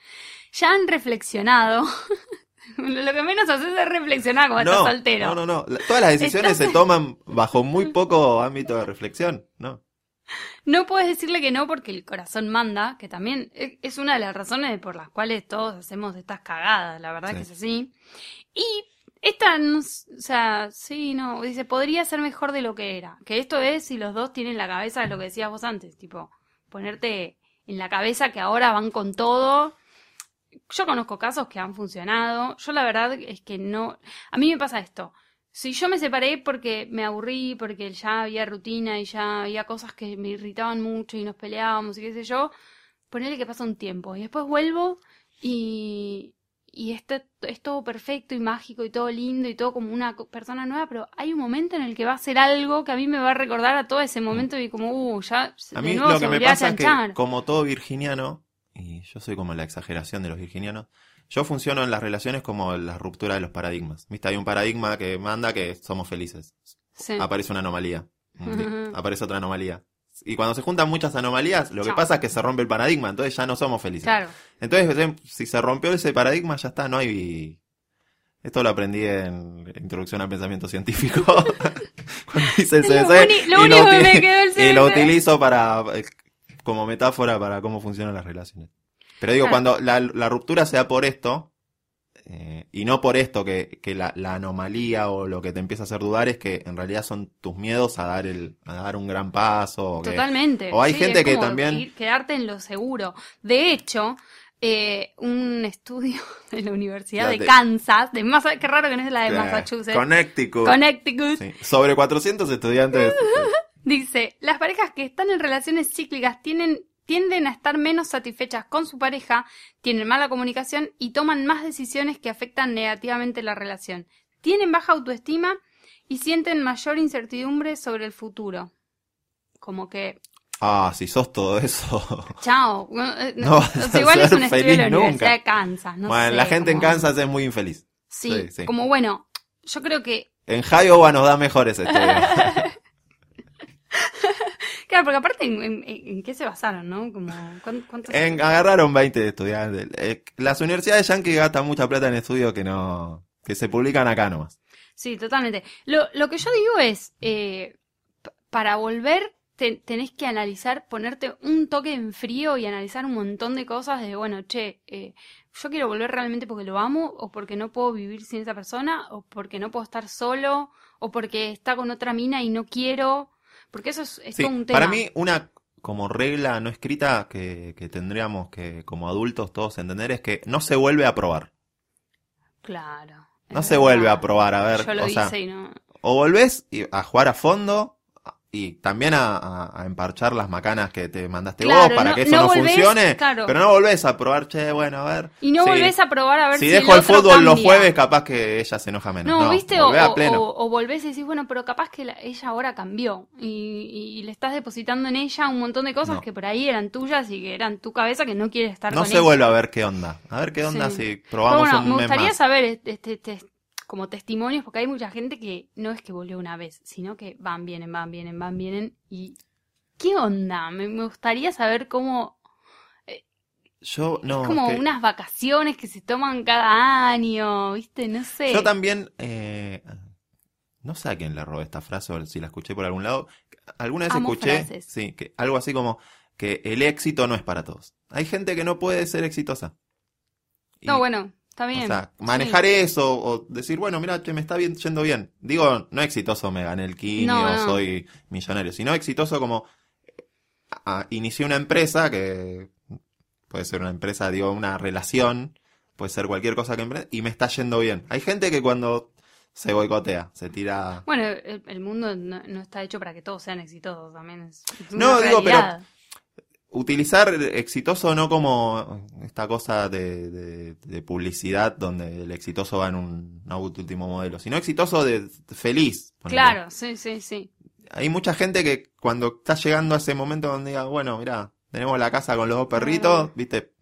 Ya han reflexionado. Lo que menos haces es reflexionar cuando no, estás soltero. no, no, no. Todas las decisiones Estás- se toman bajo muy poco ámbito de reflexión, ¿no? No puedes decirle que no porque el corazón manda, que también e- es una de las razones por las cuales todos hacemos estas cagadas, la verdad Sí. que es así. Y esta, no o sea, sí, no, dice, podría ser mejor de lo que era. Que esto es si los dos tienen la cabeza de lo que decías vos antes, tipo, ponerte en la cabeza que ahora van con todo. Yo conozco casos que han funcionado. Yo la verdad es que no. A mí me pasa esto. Si yo me separé porque me aburrí, porque ya había rutina y ya había cosas que me irritaban mucho y nos peleábamos y qué sé yo, ponele que pasa un tiempo y después vuelvo y, y este, es todo perfecto y mágico y todo lindo y todo como una persona nueva, pero hay un momento en el que va a ser algo que a mí me va a recordar a todo ese momento y como, uh, ya A de mí nuevo lo que me a pasa es que, como todo virginiano, y yo soy como la exageración de los virginianos, yo funciono en las relaciones como la ruptura de los paradigmas. ¿Viste? Hay un paradigma que manda que somos felices. Sí. Aparece una anomalía. Aparece otra anomalía. Y cuando se juntan muchas anomalías, lo que pasa es que se rompe el paradigma, entonces ya no somos felices. Claro. Entonces, em, si se rompió ese paradigma, ya está, no hay... Esto lo aprendí en Introducción al Pensamiento Científico. Cuando hice el lo CBC. uni- lo y lo utilizo para, eh, como metáfora para cómo funcionan las relaciones. Pero digo, Claro. cuando la, la ruptura sea por esto, eh, y no por esto que, que la, la anomalía o lo que te empieza a hacer dudar es que en realidad son tus miedos a dar el, a dar un gran paso. o que- Totalmente. o hay Sí, gente es que también- quedarte en lo seguro. De hecho, eh, un estudio de la Universidad de Kansas, de Massa- qué raro que no es la de Massachusetts, Connecticut. Connecticut, Sí. Sobre 400 estudiantes. dice, las parejas que están en relaciones cíclicas tienen, tienden a estar menos satisfechas con su pareja, tienen mala comunicación y toman más decisiones que afectan negativamente la relación. Tienen baja autoestima y sienten mayor incertidumbre sobre el futuro. Como que Ah, si sos todo eso. Chao. No, o a igual es un estudio de la Universidad nunca. de Kansas. No bueno, sé, la gente en como- Kansas es muy infeliz. Sí, Sí, sí. como bueno, yo creo que. En Iowa nos da mejores estudios. Claro, porque aparte, ¿en, en- en qué se basaron, no? Como, ¿cuán- ¿Cuántos? En- agarraron 20 estudiantes. Eh, Las universidades yankees gastan mucha plata en estudios que no, que se publican acá nomás. Sí, totalmente. Lo, lo que yo digo es, eh, para volver te- tenés que analizar, ponerte un toque en frío y analizar un montón de cosas de, bueno, che, eh, yo quiero volver realmente porque lo amo o porque no puedo vivir sin esa persona o porque no puedo estar solo o porque está con otra mina y no quiero, porque eso es, es Sí, todo un tema. para mí una como regla no escrita que, que tendríamos que como adultos todos entender es que no se vuelve a probar. Claro. No se vuelve a probar, a ver, Yo lo o sea, hice y no... o volvés a jugar a fondo y también a, a- a emparchar las macanas que te mandaste Claro, vos para no- que eso no no, volvés, funcione, claro. pero no volvés a probar, che, bueno, a ver. Y no Sí. volvés a probar a ver si, si dejo el, otro fútbol los jueves, capaz que ella se enoja menos. No, No, ¿viste? O, a o- pleno. o- o volvés y decís, bueno, pero capaz que la- ella ahora cambió y, y le estás depositando en ella un montón de cosas que por ahí eran tuyas y que eran tu cabeza que no quieres estar No con se ella. vuelve a ver qué onda. A ver qué onda Sí. si probamos bueno, un me mes gustaría más. saber este, este- como testimonios, porque hay mucha gente que no es que volvió una vez, sino que van, vienen, van, vienen, van, vienen. ¿Y qué onda? Me, me gustaría saber cómo... Yo no. es como que- unas vacaciones que se toman cada año, ¿viste? No sé. Yo también, eh, no sé a quién le robé esta frase o si la escuché por algún lado. Alguna vez Amo escuché, frases. sí, que algo así como que el éxito no es para todos. Hay gente que no puede ser exitosa. Y, No, bueno, está bien. O sea, Sí. manejar eso o decir, bueno, mira, che, me está bien, yendo bien. Digo, no exitoso me gané el No, o no. soy millonario, sino exitoso como inicié una empresa que puede ser una empresa, digo, una relación, puede ser cualquier cosa que emprenda, y me está yendo bien. Hay gente que cuando se boicotea, se tira... Bueno, el, el mundo no, no está hecho para que todos sean exitosos también. Es, No, digo, pero-. Utilizar exitoso no como esta cosa de, de- de publicidad donde el exitoso va en un auto último modelo, sino exitoso de feliz. Claro, sí, sí, sí. Hay mucha gente que cuando está llegando a ese momento donde diga, bueno, mira, tenemos la casa con los dos perritos, viste,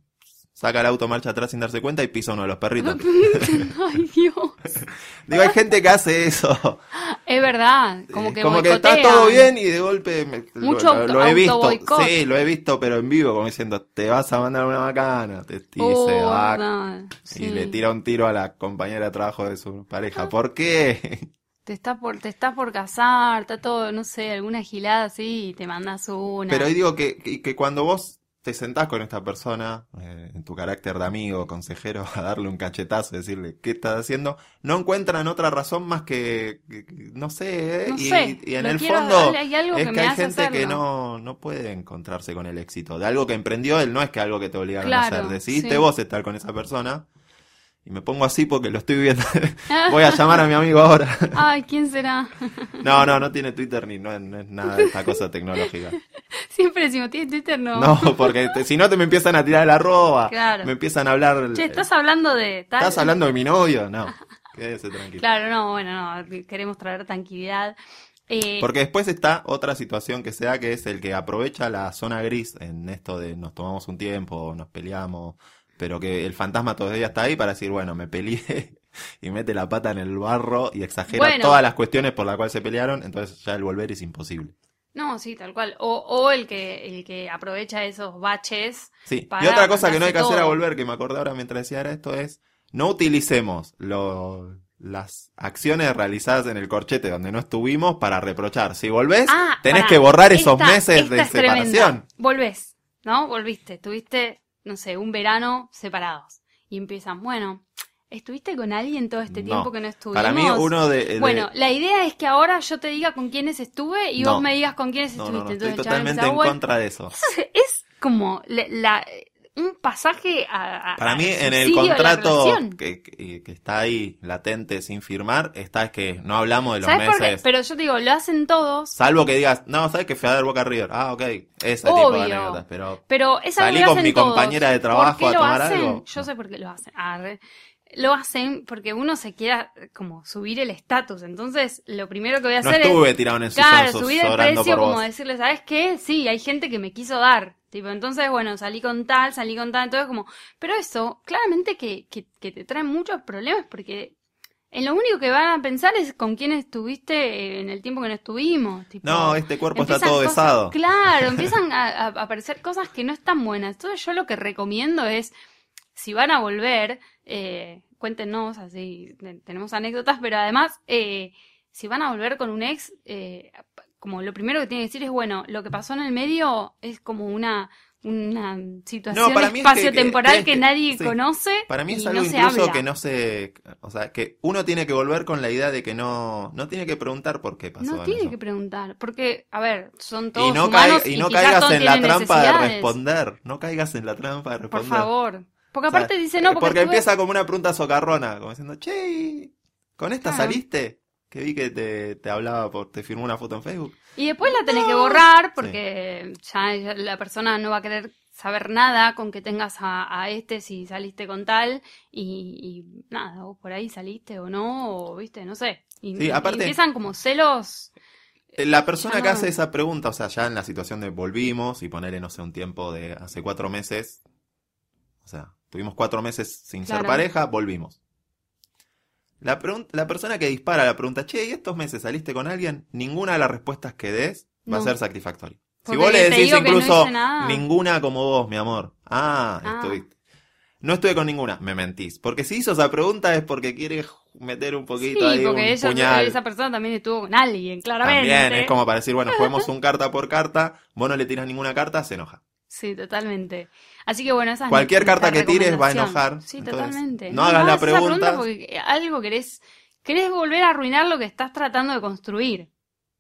saca el auto marcha atrás sin darse cuenta y pisa uno de los perritos. Ay, Dios. Digo, hay gente que hace eso. Es verdad, como que como que está todo bien y de golpe me- lo- Mucho lo, he visto. Sí, lo he visto, pero en vivo, como diciendo, te vas a mandar una macana. Te, Oh, se va verdad, y le tira un tiro a la compañera de trabajo de su pareja. ¿Por qué? Te estás por, te estás por casar, está todo, no sé, alguna gilada así y te mandas una. Pero ahí digo que, que, que cuando vos te sentás con esta persona, eh, en tu carácter de amigo, consejero, a darle un cachetazo, decirle qué estás haciendo, no encuentran otra razón más que, no sé, ¿eh? No y, sé, y en lo el quiero- fondo hay algo es que hay gente que no, no puede encontrarse con el éxito. De algo que emprendió él, no es que algo que te obligaron Claro, a hacer. Decidiste sí. vos estar con esa persona. Y me pongo así porque lo estoy viendo. Voy a llamar a mi amigo ahora. Ay, ¿quién será? No, no, no tiene Twitter ni no, es- no es nada de esta cosa tecnológica. Siempre decimos, ¿tienes Twitter? No. No, porque te- si no te me empiezan a tirar el arroba. Claro. Me empiezan a hablar. Che, ¿estás hablando de tal? ¿Estás hablando de mi novio? No. Quédese tranquilo. Claro, no, bueno, no, queremos traer tranquilidad. Eh, Porque después está otra situación que se da, que es el que aprovecha la zona gris en esto de nos tomamos un tiempo, nos peleamos, pero que el fantasma todavía está ahí para decir, bueno, me peleé y mete la pata en el barro y exagera Bueno. todas las cuestiones por las cuales se pelearon, entonces ya el volver es imposible. No, sí, tal cual. O, o el que el que aprovecha esos baches. Sí, para y otra cosa que no hay que hacer a volver, que me acordé ahora mientras decía esto, es no utilicemos lo- las acciones realizadas en el corchete donde no estuvimos para reprochar. Si volvés, Ah, tenés que borrar esos Esta- meses esta de es tremenda. separación. Volvés, ¿no? Volviste, tuviste, no sé, un verano separados. Y empiezan, bueno, ¿estuviste con alguien todo este No. tiempo que no estuvimos? Para mí, uno de. de- Bueno, la idea es que ahora yo te diga con quiénes estuve y No. vos me digas con quiénes no, estuviste. estoy Entonces, chabón totalmente en "Bueno, contra de eso. Es como la, la- un pasaje a, a- Para mí, en el contrato que, que- que está ahí latente sin firmar, está es que no hablamos de los ¿Sabes por qué? meses. Pero yo te digo, lo hacen todos, Salvo que digas, no, ¿sabes que fui a ver Boca River? Ah, ok, ese tipo de Obvio. anécdotas, pero pero es algo Salí con mi todos. compañera de ¿Por trabajo a tomar hacen? algo. Yo sé por qué lo hacen. Arre. Lo hacen porque uno se quiera como subir el estatus. Entonces, lo primero que voy a no hacer estuve es tirado en el Claro, subir el precio como decirle, ¿sabes qué? Sí, hay gente que me quiso dar. Tipo, entonces, bueno, salí con tal, salí con tal, entonces como... Pero eso, claramente que, que, que te trae muchos problemas porque en lo único que van a pensar es con quién estuviste en el tiempo que no estuvimos. Tipo, No, este cuerpo está todo cosas- besado. Claro, empiezan a, a aparecer cosas que no están buenas. Entonces yo lo que recomiendo es, si van a volver, eh, cuéntenos, así te- tenemos anécdotas, pero además, eh, si van a volver con un ex, eh, como lo primero que tienen que decir es, bueno, lo que pasó en el medio es como una, una situación No, es que- espacio-temporal que- que, nadie sí. conoce Para mí es algo no incluso que no se... O sea, que uno tiene que volver con la idea de que no... No tiene que preguntar por qué pasó No en tiene eso. que preguntar, porque, a ver, son todos Y no, humanos y no caigas en la trampa de responder. No caigas en la trampa de Por responder. favor. Porque O sea, aparte dice, no, porque, estuve- empieza como una pregunta socarrona, como diciendo, che, ¿con esta Claro. saliste? Que vi que te, te hablaba, por, te firmó una foto en Facebook. Y después la tenés que borrar porque ya, ya la persona no va a querer saber nada con que tengas a, a este si saliste con tal y, y nada, o por ahí saliste o no, o viste, no sé. Y, Sí, y aparte- empiezan como celos. Eh, La persona Ya que no. hace esa pregunta, o sea, ya en la situación de volvimos y ponerle, no sé, un tiempo de hace cuatro meses, o sea, tuvimos cuatro meses sin ser pareja, volvimos. La, la persona que dispara la pregunta, che, ¿y estos meses saliste con alguien? Ninguna de las respuestas que des va a No. ser satisfactoria. Si vos le decís no incluso nada. ninguna como vos, mi amor. Ah, Ah. estuviste. No estuve con ninguna, me mentís. Porque si hizo esa pregunta es porque quiere meter un poquito Sí, ahí un porque ella, puñal. esa persona también estuvo con alguien, claramente. También es como para decir, bueno, juguemos un carta por carta, vos no le tiras ninguna carta, se enoja. Sí, totalmente. Así que bueno, esa es Cualquier carta que tires va a enojar, Sí, entonces, totalmente. no hagas la pregunta. porque algo querés, querés volver a arruinar lo que estás tratando de construir.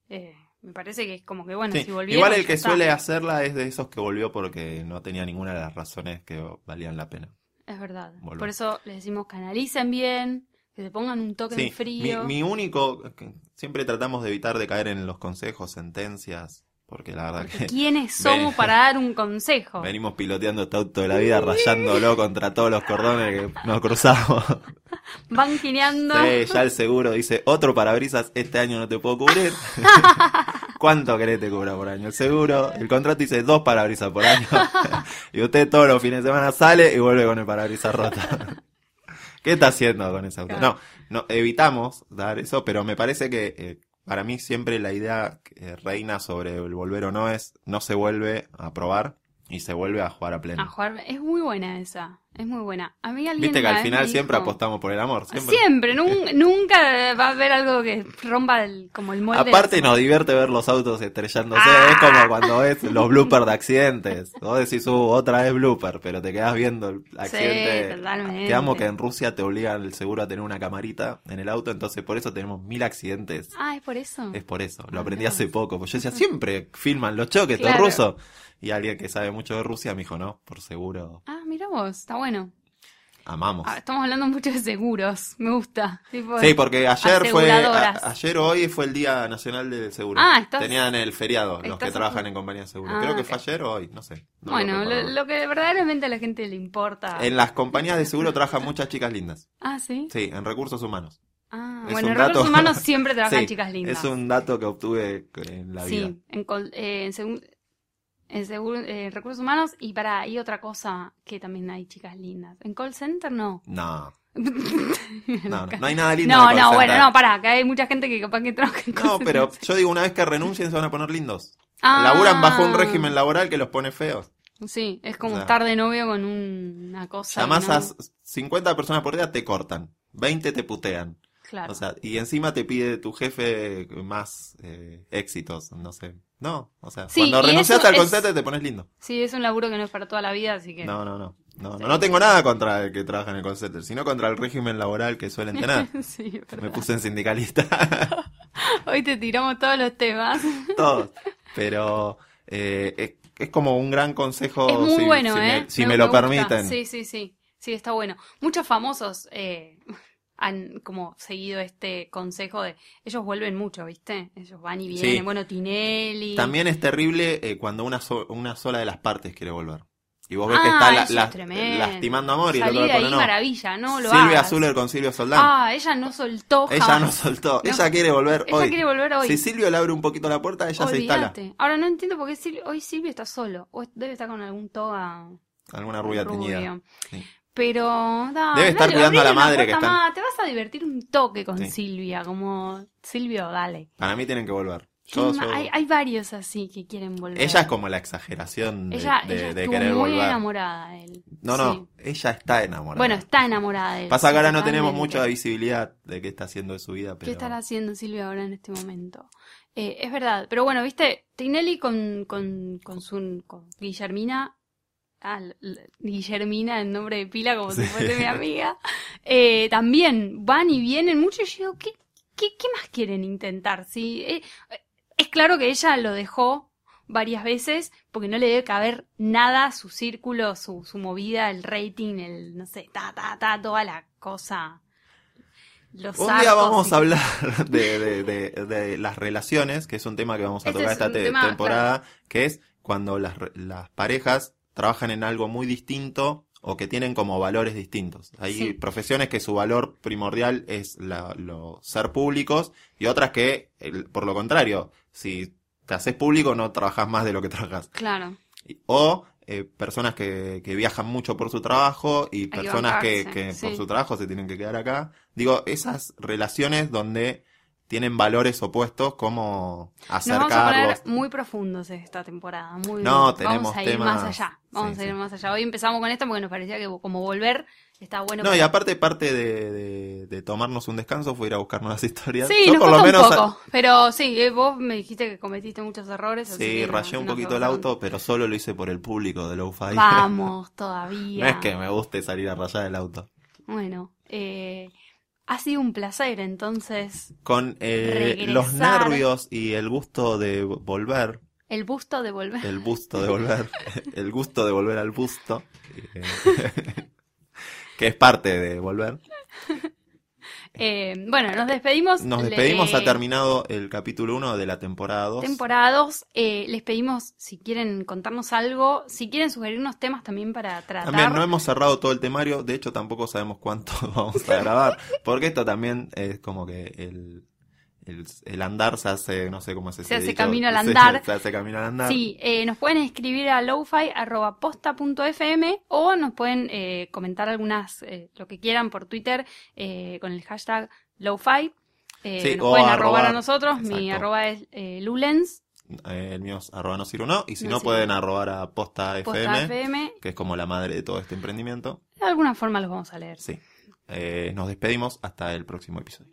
Eh, me parece que es como que bueno, Sí, si volvieron, Igual el ya que está. suele hacerla es de esos que volvió porque no tenía ninguna de las razones que valían la pena. Es verdad. Volver. Por eso les decimos canalicen bien, que se pongan un toque Sí, de mi, frío. mi único, que siempre tratamos de evitar de caer en los consejos, sentencias, porque la verdad Porque que ¿Quiénes somos para dar un consejo? venimos piloteando este auto de la vida, rayándolo contra todos los cordones que nos cruzamos. Van gineando. Sí, ya el seguro dice, otro parabrisas este año no te puedo cubrir. ¿Cuánto querés te cubra por año? El seguro, el contrato dice dos parabrisas por año. y usted todos los fines de semana sale y vuelve con el parabrisas roto. ¿Qué está haciendo con ese auto? Claro. No, no, evitamos dar eso, pero me parece que eh, para mí siempre la idea que reina sobre el volver o no es no se vuelve a probar y se vuelve a jugar a pleno. A jugar. Es muy buena esa. Es muy buena. A mí alguien. Viste que al final siempre dijo- apostamos por el amor. Siempre. Siempre, nun- nunca va a haber algo que rompa el, como el molde. Aparte nos divierte ver los autos estrellándose, Ah. es como cuando ves los bloopers de accidentes. Vos decís, uh, otra vez blooper, pero te quedás viendo el accidente. totalmente. Quedamos que en Rusia te obligan el seguro a tener una camarita en el auto, entonces por eso tenemos mil accidentes. Ah, es por eso. Es por eso, lo Ah, aprendí hace poco, porque yo decía, siempre filman los choques, Claro. rusos. Y alguien que sabe mucho de Rusia me dijo, no, por seguro, Ah, mira vos, está bueno. amamos. Ah, estamos hablando mucho de seguros, me gusta. Tipo, Sí, porque ayer fue, a- ayer o hoy fue el Día Nacional del Seguro. Ah, estás- Tenían el feriado, los que trabajan en compañías de seguro. Ah, Creo que fue ayer o hoy, no sé. no bueno, lo, lo que verdaderamente a la gente le importa. En las compañías de seguro trabajan muchas chicas lindas. Ah, sí. Sí, en recursos humanos. Ah, Es bueno, en recursos dato- humanos siempre trabajan Sí, chicas lindas. Es un dato que obtuve en la vida. Sí, en, eh, en, en eh, recursos humanos y para y otra cosa que también hay chicas lindas. En call center no. No, no, no, hay nada lindo. No, en el no, call bueno, center. no, pará, que hay mucha gente que capaz que trabaja en call No, center. pero yo digo, una vez que renuncien se van a poner lindos. Ah. Laburan bajo un régimen laboral que los pone feos. Sí, es como O sea, estar de novio con un- una cosa. Llamás ¿no? a 50 personas por día, te cortan. 20 te putean. Claro. O sea, y encima te pide tu jefe más eh, éxitos, no sé. No, o sea, Sí, cuando renuncias al es- concepto te pones lindo. Sí, es un laburo que no es para toda la vida, así que. No, no, no. No, no, no tengo nada contra el que trabaja en el concepto, sino contra el régimen laboral que suelen tener. sí. Me puse en sindicalista, Hoy te tiramos todos los temas. todos. Pero eh, es, es como un gran consejo es muy si, bueno, si ¿eh? me, si me lo gusta. permiten. Sí, sí, sí. Sí, está bueno. Muchos famosos eh, han como seguido este consejo de. Ellos vuelven mucho, ¿viste? Ellos van y vienen. Sí. Bueno, Tinelli. También es terrible eh, cuando una, so- una sola de las partes quiere volver. Y vos ves Ah, que está la- es lastimando amor y el Salir otro de ahí, no. maravilla, ¿no? Lo Silvia hagas. Zuller con Silvio Soldán. Ah, ella no soltó ella no soltó. No. Ella quiere volver Ella hoy. quiere volver hoy. Si Silvio le abre un poquito la puerta, ella se instala. Ahora no entiendo por qué Silvio- hoy Silvio está solo. O debe estar con algún toga Alguna rubia rubio. teñida. Sí. Pero da, Debe estar dale, cuidando a la madre que está- más. Te vas a divertir un toque con Sí. Silvia, como Silvio, dale. Para mí tienen que volver. Yo- ¿Quién yo- ma- Hay, hay varios así que quieren volver. Ella es como la exageración de, ella, de- ella de querer muy volver. enamorada de él. No, no, Sí. ella está enamorada. Bueno, está enamorada de él. Pasa que ahora no tenemos mucha visibilidad de qué está haciendo de su vida, pero ¿Qué estará haciendo Silvia ahora en este momento? Eh, es verdad, pero bueno, viste, Tinelli con, con, con su con Guillermina, ah, Guillermina en nombre de pila, como si fuese mi amiga, eh, también van y vienen mucho y yo digo, ¿qué, qué, qué más quieren intentar? Sí, eh, es claro que ella lo dejó varias veces porque no le debe caber nada su círculo, su, su movida, el rating, el, no sé, ta, ta, ta, toda la cosa. Los Un día vamos y- a hablar de, de- de- de las relaciones, que es un tema que vamos a Este tocar es esta un te- tema, temporada, que es cuando las, las parejas trabajan en algo muy distinto o que tienen como valores distintos. Hay Sí. profesiones que su valor primordial es la- lo, ser públicos y otras que, el- por lo contrario, si te haces público no trabajas más de lo que trabajas. Claro. O eh, personas que, que viajan mucho por su trabajo y personas que, por su trabajo se tienen que quedar acá. Digo, esas relaciones donde tienen valores opuestos, como Nos vamos a acercarlos. poner muy profundos esta temporada. Muy, No, tenemos vamos a ir temas- más allá. Vamos sí, a ir sí. más allá. Hoy empezamos con esto porque nos parecía que como volver está bueno. No, y aparte, parte de, de- de tomarnos un descanso fue ir a buscar nuevas historias. Sí, Yo nos por lo menos un poco. Pero sí, eh, vos me dijiste que cometiste muchos errores. sí, rayé un poquito el auto, pero solo lo hice por el público de Lo-Fi. Vamos, todavía. no es que me guste salir a rayar el auto. Bueno, eh, ha sido un placer entonces Con eh, los nervios y el gusto de volver, el busto de volver. el busto de volver, el gusto de volver al busto, eh, que es parte de volver. Eh, bueno, nos despedimos. Nos Le- despedimos, ha terminado el capítulo 1 de la temporada 2. temporada 2. eh, les pedimos si quieren contarnos algo, si quieren sugerirnos temas también para tratar. También no hemos cerrado todo el temario, de hecho tampoco sabemos cuánto vamos a grabar, porque esto también es como que el, el, el andar se hace, no sé cómo se Se hace dicho, camino al andar. Se, hace camino al andar. Sí, eh, nos pueden escribir a lofi.posta.fm o nos pueden eh, comentar algunas, eh, lo que quieran por Twitter con el hashtag lofi. Eh, Sí, nos pueden arrobar a nosotros. Mi arroba es lulens, el mío es arroba no sirve no, y si No pueden arrobar a posta posta FM, FM. que es como la madre de todo este emprendimiento. De alguna forma los vamos a leer. Sí. Nos despedimos hasta el próximo episodio.